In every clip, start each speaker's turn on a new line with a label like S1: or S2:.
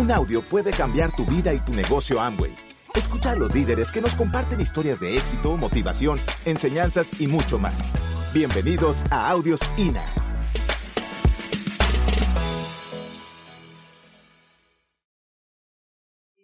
S1: Un audio puede cambiar tu vida y tu negocio Amway. Escucha a los líderes que nos comparten historias de éxito, motivación, enseñanzas y mucho más. Bienvenidos a Audios INA.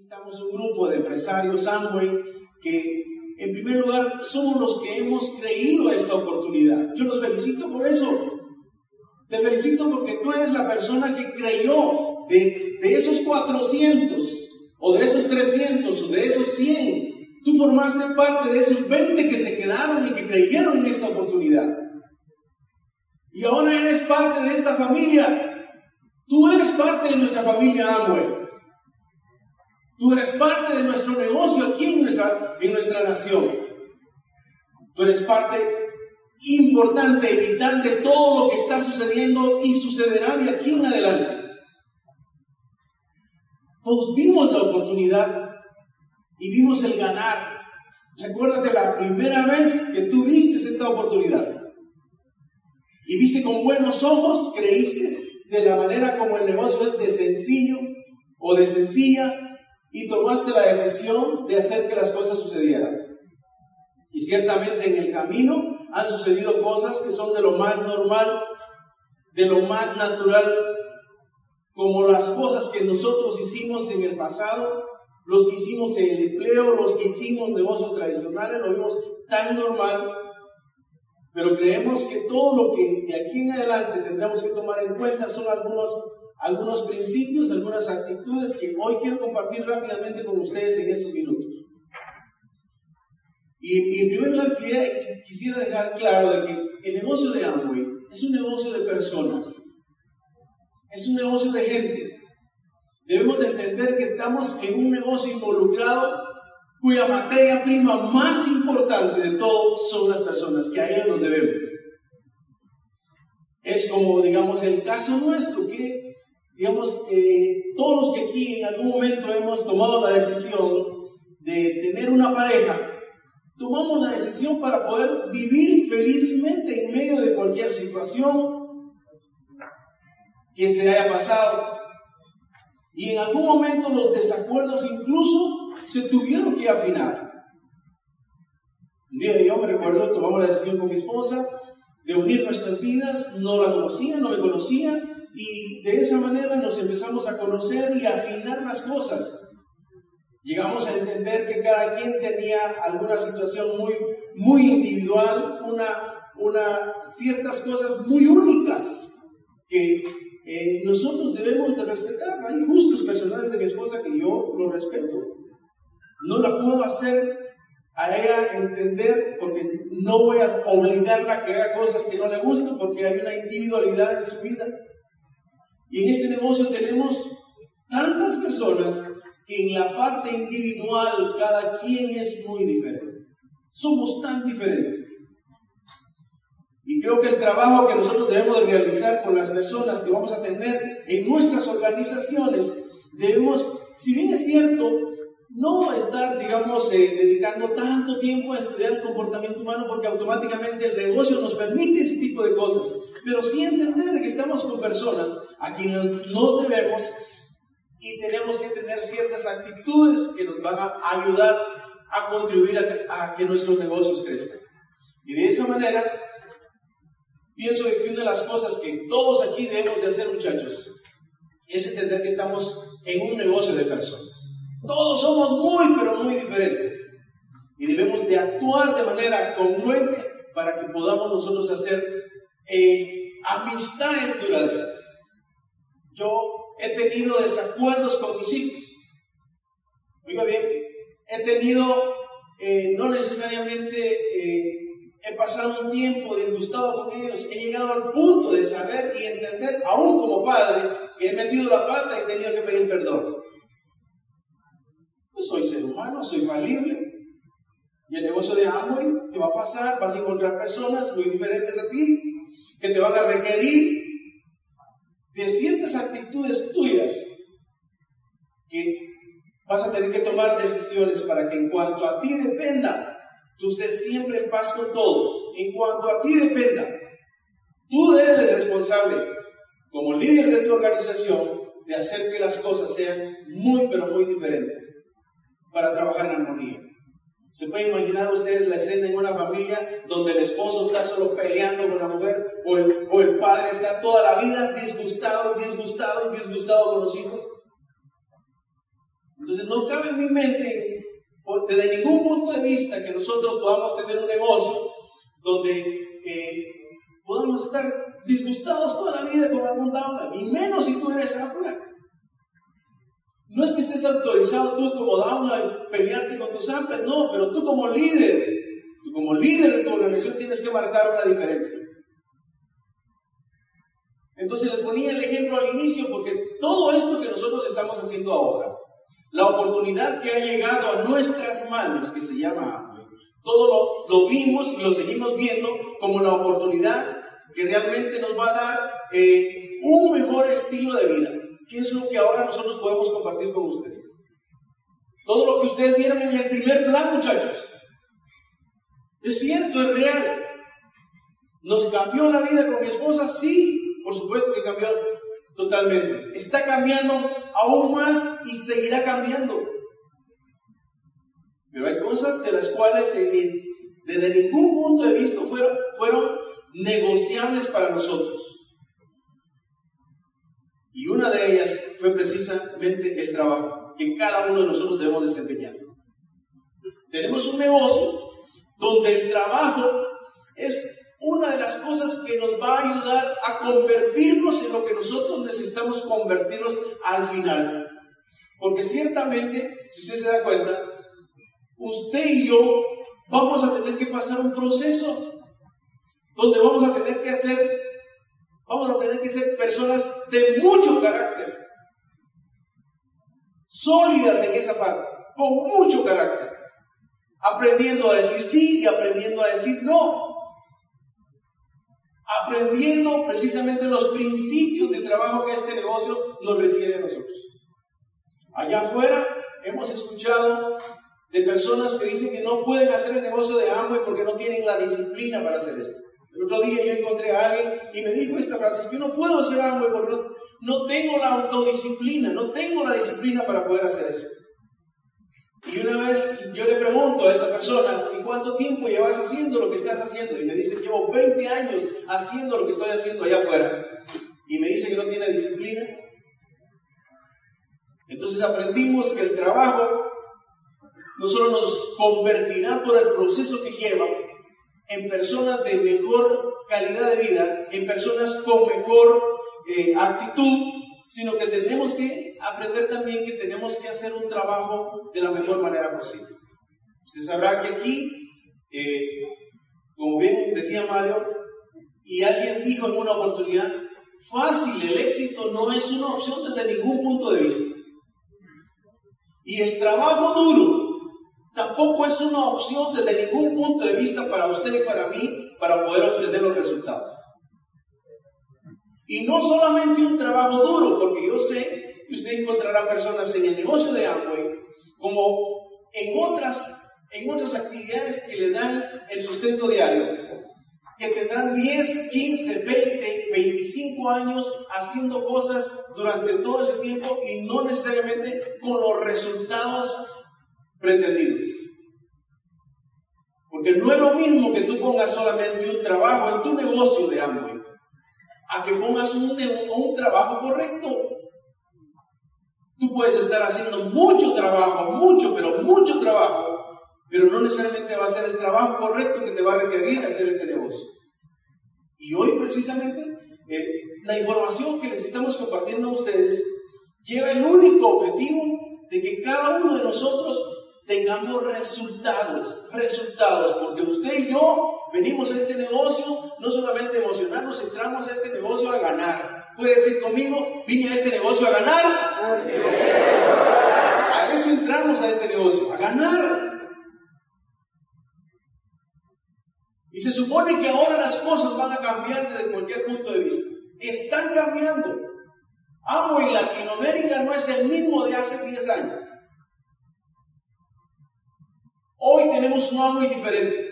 S2: Estamos un grupo de empresarios Amway que en primer lugar somos los que hemos creído esta oportunidad. Yo los felicito por eso. Te felicito porque tú eres la persona que creyó de, de esos 400 o de esos 300 o de esos 100. Tú formaste parte de esos 20 que se quedaron y que creyeron en esta oportunidad. Y ahora eres parte de esta familia. Tú eres parte de nuestra familia Amway. Tú eres parte de nuestro negocio aquí en nuestra, en nuestra nación. Tú eres parte importante vital de todo lo que está sucediendo y sucederá de aquí en adelante. Todos vimos la oportunidad y vimos el ganar. Recuérdate la primera vez que tú viste esta oportunidad y viste con buenos ojos, creíste de la manera como el negocio es de sencillo o de sencilla y tomaste la decisión de hacer que las cosas sucedieran. Y ciertamente en el camino han sucedido cosas que son de lo más normal, de lo más natural, como las cosas que nosotros hicimos en el pasado, los que hicimos en el empleo, los que hicimos negocios tradicionales, lo vimos tan normal, pero creemos que todo lo que de aquí en adelante tendremos que tomar en cuenta son algunos, algunos principios, algunas actitudes que hoy quiero compartir rápidamente con ustedes en estos minutos. Y, en primer lugar quisiera dejar claro de que el negocio de Amway es un negocio de personas, es un negocio de gente. Debemos de entender que estamos en un negocio involucrado cuya materia prima más importante de todo son las personas, que ahí es donde vemos. Es como, digamos, el caso nuestro, que, digamos, eh, todos los que aquí en algún momento hemos tomado la decisión de tener una pareja, tomamos la decisión para poder vivir felizmente en medio de cualquier situación que se haya pasado. Y en algún momento los desacuerdos incluso se tuvieron que afinar. Un día yo me recuerdo, tomamos la decisión con mi esposa de unir nuestras vidas, no la conocía, no me conocía, y de esa manera nos empezamos a conocer y a afinar las cosas. Llegamos a entender que cada quien tenía alguna situación muy, muy individual, una, una, ciertas cosas muy únicas que eh, nosotros debemos de respetar. Hay gustos personales de mi esposa que yo lo respeto. No la puedo hacer a ella entender porque no voy a obligarla a que haga cosas que no le gustan porque hay una individualidad en su vida. Y en este negocio tenemos tantas personas que en la parte individual cada quien es muy diferente. Somos tan diferentes. Creo que el trabajo que nosotros debemos de realizar con las personas que vamos a tener en nuestras organizaciones, debemos, si bien es cierto, no estar, digamos, eh, dedicando tanto tiempo a estudiar el comportamiento humano porque automáticamente el negocio nos permite ese tipo de cosas, pero sí entender que estamos con personas a quienes nos debemos y tenemos que tener ciertas actitudes que nos van a ayudar a contribuir a que, nuestros negocios crezcan. Y de esa manera, pienso que una de las cosas que todos aquí debemos de hacer, muchachos, es entender que estamos en un negocio de personas. Todos somos muy, pero muy diferentes. Y debemos de actuar de manera congruente para que podamos nosotros hacer eh, amistades duraderas. Yo he tenido desacuerdos con mis hijos. Oiga bien, he tenido, eh, no necesariamente eh, he pasado un tiempo disgustado con ellos, he llegado al punto de saber y entender, aún como padre, que he metido la pata y he tenido que pedir perdón. Pues soy ser humano, soy falible. Y el negocio de Amway te va a pasar, vas a encontrar personas muy diferentes a ti, que te van a requerir de ciertas actitudes tuyas, que vas a tener que tomar decisiones para que en cuanto a ti dependa, tú estés siempre en paz con todos. En cuanto a ti dependa, tú eres el responsable, como líder de tu organización, de hacer que las cosas sean muy, pero muy diferentes para trabajar en armonía. ¿Se puede imaginar ustedes la escena en una familia donde el esposo está solo peleando con la mujer o el, o el padre está toda la vida disgustado, disgustado y disgustado con los hijos? Entonces no cabe en mi mente, desde ningún punto de vista, que nosotros podamos tener un negocio donde eh, podamos estar disgustados toda la vida con algún downline, y menos si tú eres upline. No es que estés autorizado tú como downline pelearte con tus upline, no, pero tú como líder, tú como líder de tu organización tienes que marcar una diferencia. Entonces les ponía el ejemplo al inicio porque todo esto que nosotros estamos haciendo ahora, la oportunidad que ha llegado a nuestras manos, que se llama todo lo, vimos y lo seguimos viendo como la oportunidad que realmente nos va a dar eh, un mejor estilo de vida, que es lo que ahora nosotros podemos compartir con ustedes. Todo lo que ustedes vieron en el primer plan, muchachos, es cierto, es real. ¿Nos cambió la vida con mi esposa? Sí, por supuesto que cambió totalmente. Está cambiando aún más y seguirá cambiando. Pero hay cosas de las cuales desde, ningún punto de vista fueron, fueron negociables para nosotros. Y una de ellas fue precisamente el trabajo que cada uno de nosotros debemos desempeñar. Tenemos un negocio donde el trabajo es una de las cosas que nos va a ayudar a convertirnos en lo que nosotros necesitamos convertirnos al final. Porque ciertamente, si usted se da cuenta, usted y yo vamos a tener que pasar un proceso donde vamos a tener que hacer, vamos a tener que ser personas de mucho carácter, sólidas en esa parte, con mucho carácter, aprendiendo a decir sí y aprendiendo a decir no, aprendiendo precisamente los principios de trabajo que este negocio nos requiere a nosotros. Allá afuera hemos escuchado de personas que dicen que no pueden hacer el negocio de Amway porque no tienen la disciplina para hacer esto. El otro día yo encontré a alguien y me dijo esta frase, es que no puedo hacer Amway porque no, no tengo la autodisciplina, no tengo la disciplina para poder hacer eso. Y una vez yo le pregunto a esta persona, ¿y cuánto tiempo llevas haciendo lo que estás haciendo? Y me dice, llevo 20 años haciendo lo que estoy haciendo allá afuera. Y me dice que no tiene disciplina. Entonces aprendimos que el trabajo no solo nos convertirá por el proceso que lleva en personas de mejor calidad de vida, en personas con mejor eh, actitud, sino que tenemos que aprender también que tenemos que hacer un trabajo de la mejor manera posible. Usted sabrá que aquí, eh, como bien decía Mario, y alguien dijo en una oportunidad, fácil, el éxito no es una opción desde ningún punto de vista. Y el trabajo duro tampoco es una opción desde ningún punto de vista para usted y para mí para poder obtener los resultados. Y no solamente un trabajo duro, porque yo sé que usted encontrará personas en el negocio de Amway como en otras, en otras actividades que le dan el sustento diario, que tendrán 10, 15, 20, 25 años haciendo cosas durante todo ese tiempo y no necesariamente con los resultados pretendidos. Porque no es lo mismo que tú pongas solamente un trabajo en tu negocio de Amway a que pongas un, un trabajo correcto. Tú puedes estar haciendo mucho trabajo, mucho, pero mucho trabajo, pero no necesariamente va a ser el trabajo correcto que te va a requerir hacer este negocio. Y hoy precisamente eh, la información que les estamos compartiendo a ustedes lleva el único objetivo de que cada uno de nosotros tengamos resultados, resultados, porque usted y yo venimos a este negocio no solamente emocionarnos, entramos a este negocio a ganar. Puede decir conmigo, vine a este negocio a ganar. A eso entramos a este negocio, a ganar. Y se supone que ahora las cosas van a cambiar desde cualquier punto de vista. Están cambiando. Amo y Latinoamérica no es el mismo de hace 10 años. Hoy tenemos un amo diferente.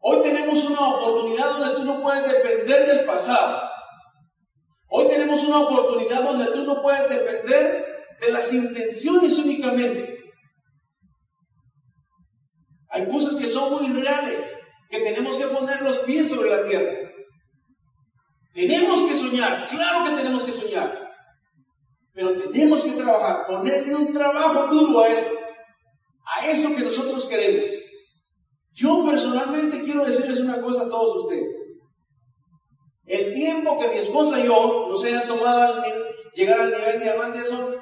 S2: Hoy tenemos una oportunidad donde tú no puedes depender del pasado. Hoy tenemos tenemos una oportunidad donde tú no puedes depender de las intenciones únicamente. Hay cosas que son muy reales, que tenemos que poner los pies sobre la tierra. Tenemos que soñar, claro que tenemos que soñar, pero tenemos que trabajar, ponerle un trabajo duro a eso, eso que nosotros queremos. Yo personalmente quiero decirles una cosa a todos ustedes. El tiempo que mi esposa y yo nos hayan tomado llegar al nivel diamante, eso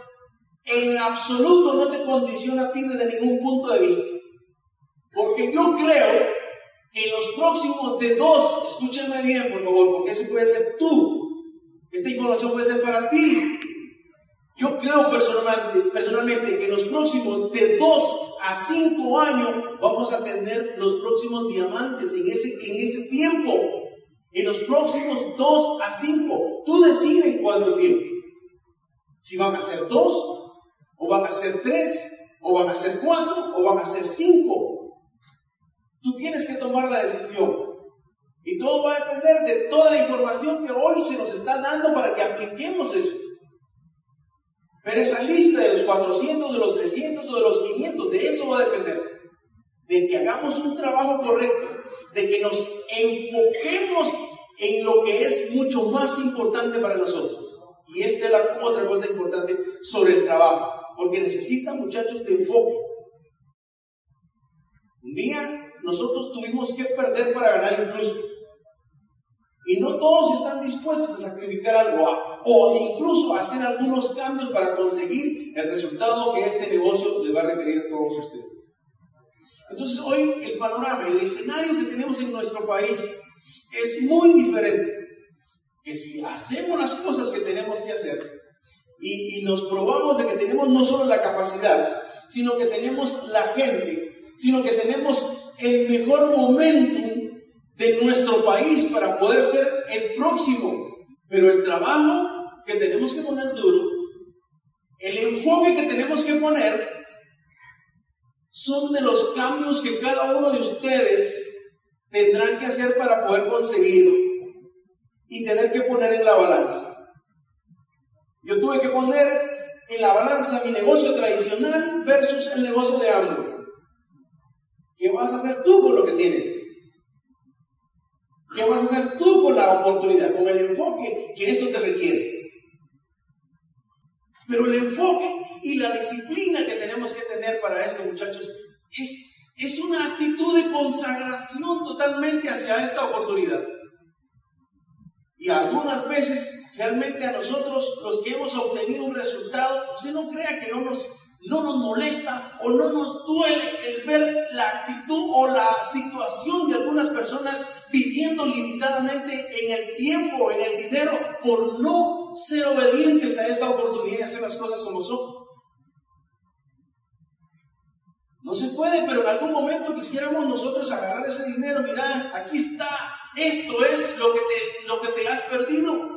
S2: en absoluto no te condiciona a ti desde ningún punto de vista. Porque yo creo que en los próximos de dos, escúchenme bien por favor, porque eso puede ser tú. Esta información puede ser para ti. Yo creo personalmente, personalmente que en los próximos de dos a cinco años vamos a tener los próximos diamantes en ese, en ese tiempo. En los próximos dos a cinco. Tú decides en cuánto tiempo. Si van a ser dos, o van a ser tres, o van a ser cuatro, o van a ser cinco. Tú tienes que tomar la decisión. Y todo va a depender de toda la información que hoy se nos está dando para que apliquemos eso. Pero esa lista de los 400, de los 300 o de los 500, de eso va a depender. De que hagamos un trabajo correcto, de que nos enfoquemos en lo que es mucho más importante para nosotros. Y esta es la otra cosa importante sobre el trabajo, porque necesita muchachos de enfoque. Un día nosotros tuvimos que perder para ganar incluso. Y no todos están dispuestos a sacrificar algo o incluso hacer algunos cambios para conseguir el resultado que este negocio les va a requerir a todos ustedes. Entonces hoy el panorama, el escenario que tenemos en nuestro país es muy diferente. Que si hacemos las cosas que tenemos que hacer y, y nos probamos de que tenemos no solo la capacidad, sino que tenemos la gente, sino que tenemos el mejor momento de nuestro país para poder ser el próximo. Pero el trabajo que tenemos que poner duro, el enfoque que tenemos que poner, son de los cambios que cada uno de ustedes tendrán que hacer para poder conseguir y tener que poner en la balanza. Yo tuve que poner en la balanza mi negocio tradicional versus el negocio de hambre. ¿Qué vas a hacer tú con lo que tienes? ¿Qué vas a hacer tú con la oportunidad, con el enfoque que esto te requiere? Pero el enfoque y la disciplina que tenemos que tener para esto, muchachos, es, es una actitud de consagración totalmente hacia esta oportunidad. Y algunas veces, realmente a nosotros, los que hemos obtenido un resultado, usted no crea que no nos no nos molesta o no nos duele el ver la actitud o la situación de algunas personas viviendo limitadamente en el tiempo, en el dinero, por no ser obedientes a esta oportunidad de hacer las cosas como son. No se puede, pero en algún momento quisiéramos nosotros agarrar ese dinero, mira, aquí está, esto es lo que te, lo que te has perdido.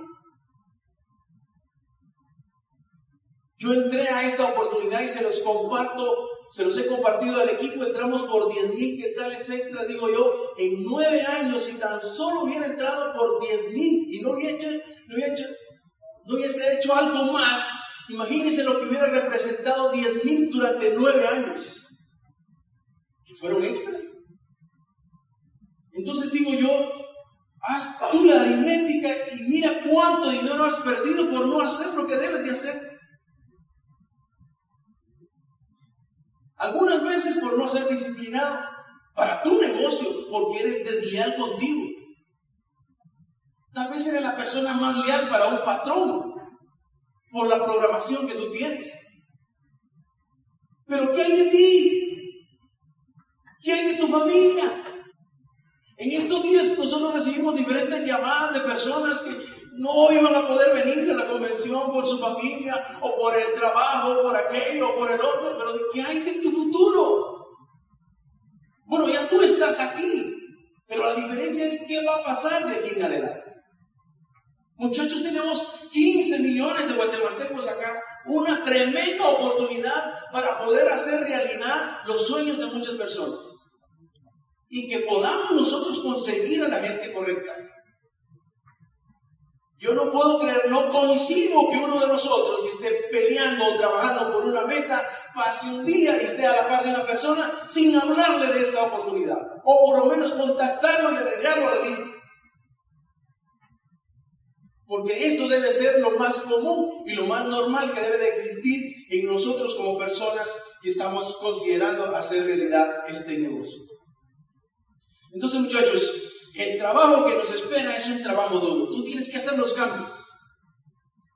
S2: Yo entré a esta oportunidad y se los comparto, se los he compartido al equipo, entramos por 10 mil quetzales extra, digo yo, en nueve años, si tan solo hubiera entrado por 10 mil y no, algo más, imagínense lo que hubiera representado 10 mil durante nueve años, que fueron extras. Entonces digo yo, haz tú la aritmética y mira cuánto dinero has perdido por no hacer lo que debes de hacer. Algunas veces por no ser disciplinado para tu negocio, porque eres desleal contigo. Tal vez eres la persona más leal para un patrón por la programación que tú tienes. Pero ¿qué hay de ti? ¿Qué hay de tu familia? En estos días nosotros recibimos diferentes llamadas de personas que no iban a poder venir a la convención por su familia o por el trabajo, por aquello por el otro, pero ¿de qué hay de tu futuro? Bueno, ya tú estás aquí, pero la diferencia es qué va a pasar de aquí en adelante. Muchachos, tenemos 15 millones de guatemaltecos acá, una tremenda oportunidad para poder hacer realidad los sueños de muchas personas y que podamos nosotros conseguir a la gente correcta. Yo no puedo creer, no coincido que uno de nosotros que esté peleando o trabajando por una meta pase un día y esté a la par de una persona sin hablarle de esta oportunidad. O por lo menos contactarlo y agregarlo a la lista. Porque eso debe ser lo más común y lo más normal que debe de existir en nosotros como personas que estamos considerando hacer realidad este negocio. Entonces, muchachos, el trabajo que nos espera es un trabajo duro. Tú tienes que hacer los cambios.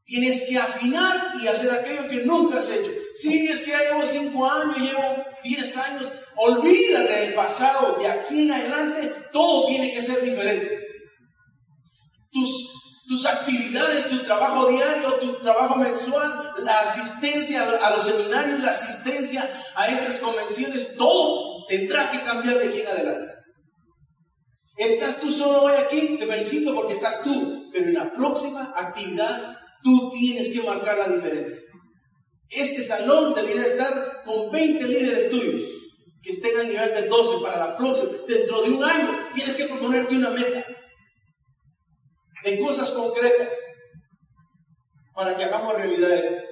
S2: Tienes que afinar y hacer aquello que nunca has hecho. Si es que ya llevo cinco años, llevo diez años, olvídate del pasado. De aquí en adelante, todo tiene que ser diferente. Tus, tus actividades, tu trabajo diario, tu trabajo mensual, la asistencia a los seminarios, la asistencia a estas convenciones, todo tendrá que cambiar de aquí en adelante. Estás tú solo hoy aquí, te felicito porque estás tú, pero en la próxima actividad tú tienes que marcar la diferencia. Este salón debería estar con 20 líderes tuyos que estén al nivel del 12 para la próxima. Dentro de un año tienes que proponerte una meta de cosas concretas para que hagamos realidad esto.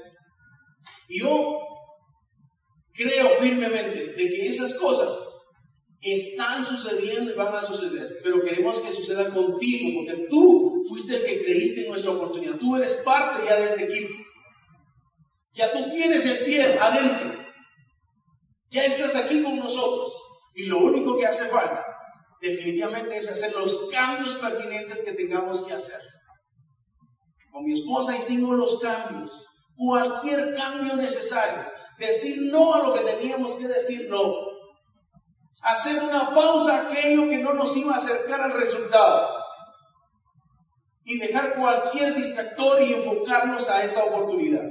S2: Y yo creo firmemente de que esas cosas están sucediendo y van a suceder, pero queremos que suceda contigo, porque tú fuiste el que creíste en nuestra oportunidad. Tú eres parte ya de este equipo. Ya tú tienes el pie adentro. Ya estás aquí con nosotros. Y lo único que hace falta, definitivamente, es hacer los cambios pertinentes que tengamos que hacer. Con mi esposa hicimos los cambios. Cualquier cambio necesario. Decir no a lo que teníamos que decir no hacer una pausa a aquello que no nos iba a acercar al resultado y dejar cualquier distractor y enfocarnos a esta oportunidad.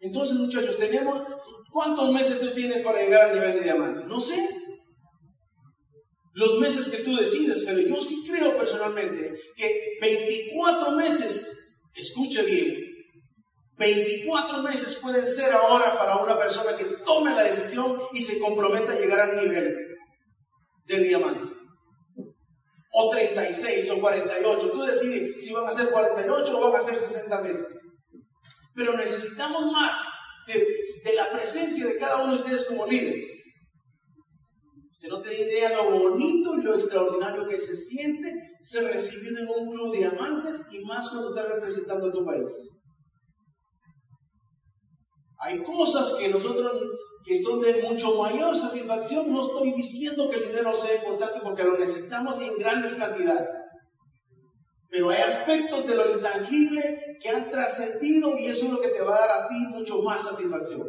S2: Entonces, muchachos, tenemos, ¿cuántos meses tú tienes para llegar al nivel de diamante? No sé. Los meses que tú decides, pero yo sí creo personalmente que 24 meses, escuche bien, 24 meses pueden ser ahora para una persona que tome la decisión y se comprometa a llegar al nivel de diamante. O 36 o 48. Tú decides si van a ser 48 o van a ser 60 meses. Pero necesitamos más de, de la presencia de cada uno de ustedes como líderes. Usted no tiene idea lo bonito y lo extraordinario que se siente ser recibido en un club de diamantes y más cuando está representando a tu país. Hay cosas que nosotros que son de mucho mayor satisfacción. No estoy diciendo que el dinero sea importante porque lo necesitamos en grandes cantidades. Pero hay aspectos de lo intangible que han trascendido y eso es lo que te va a dar a ti mucho más satisfacción.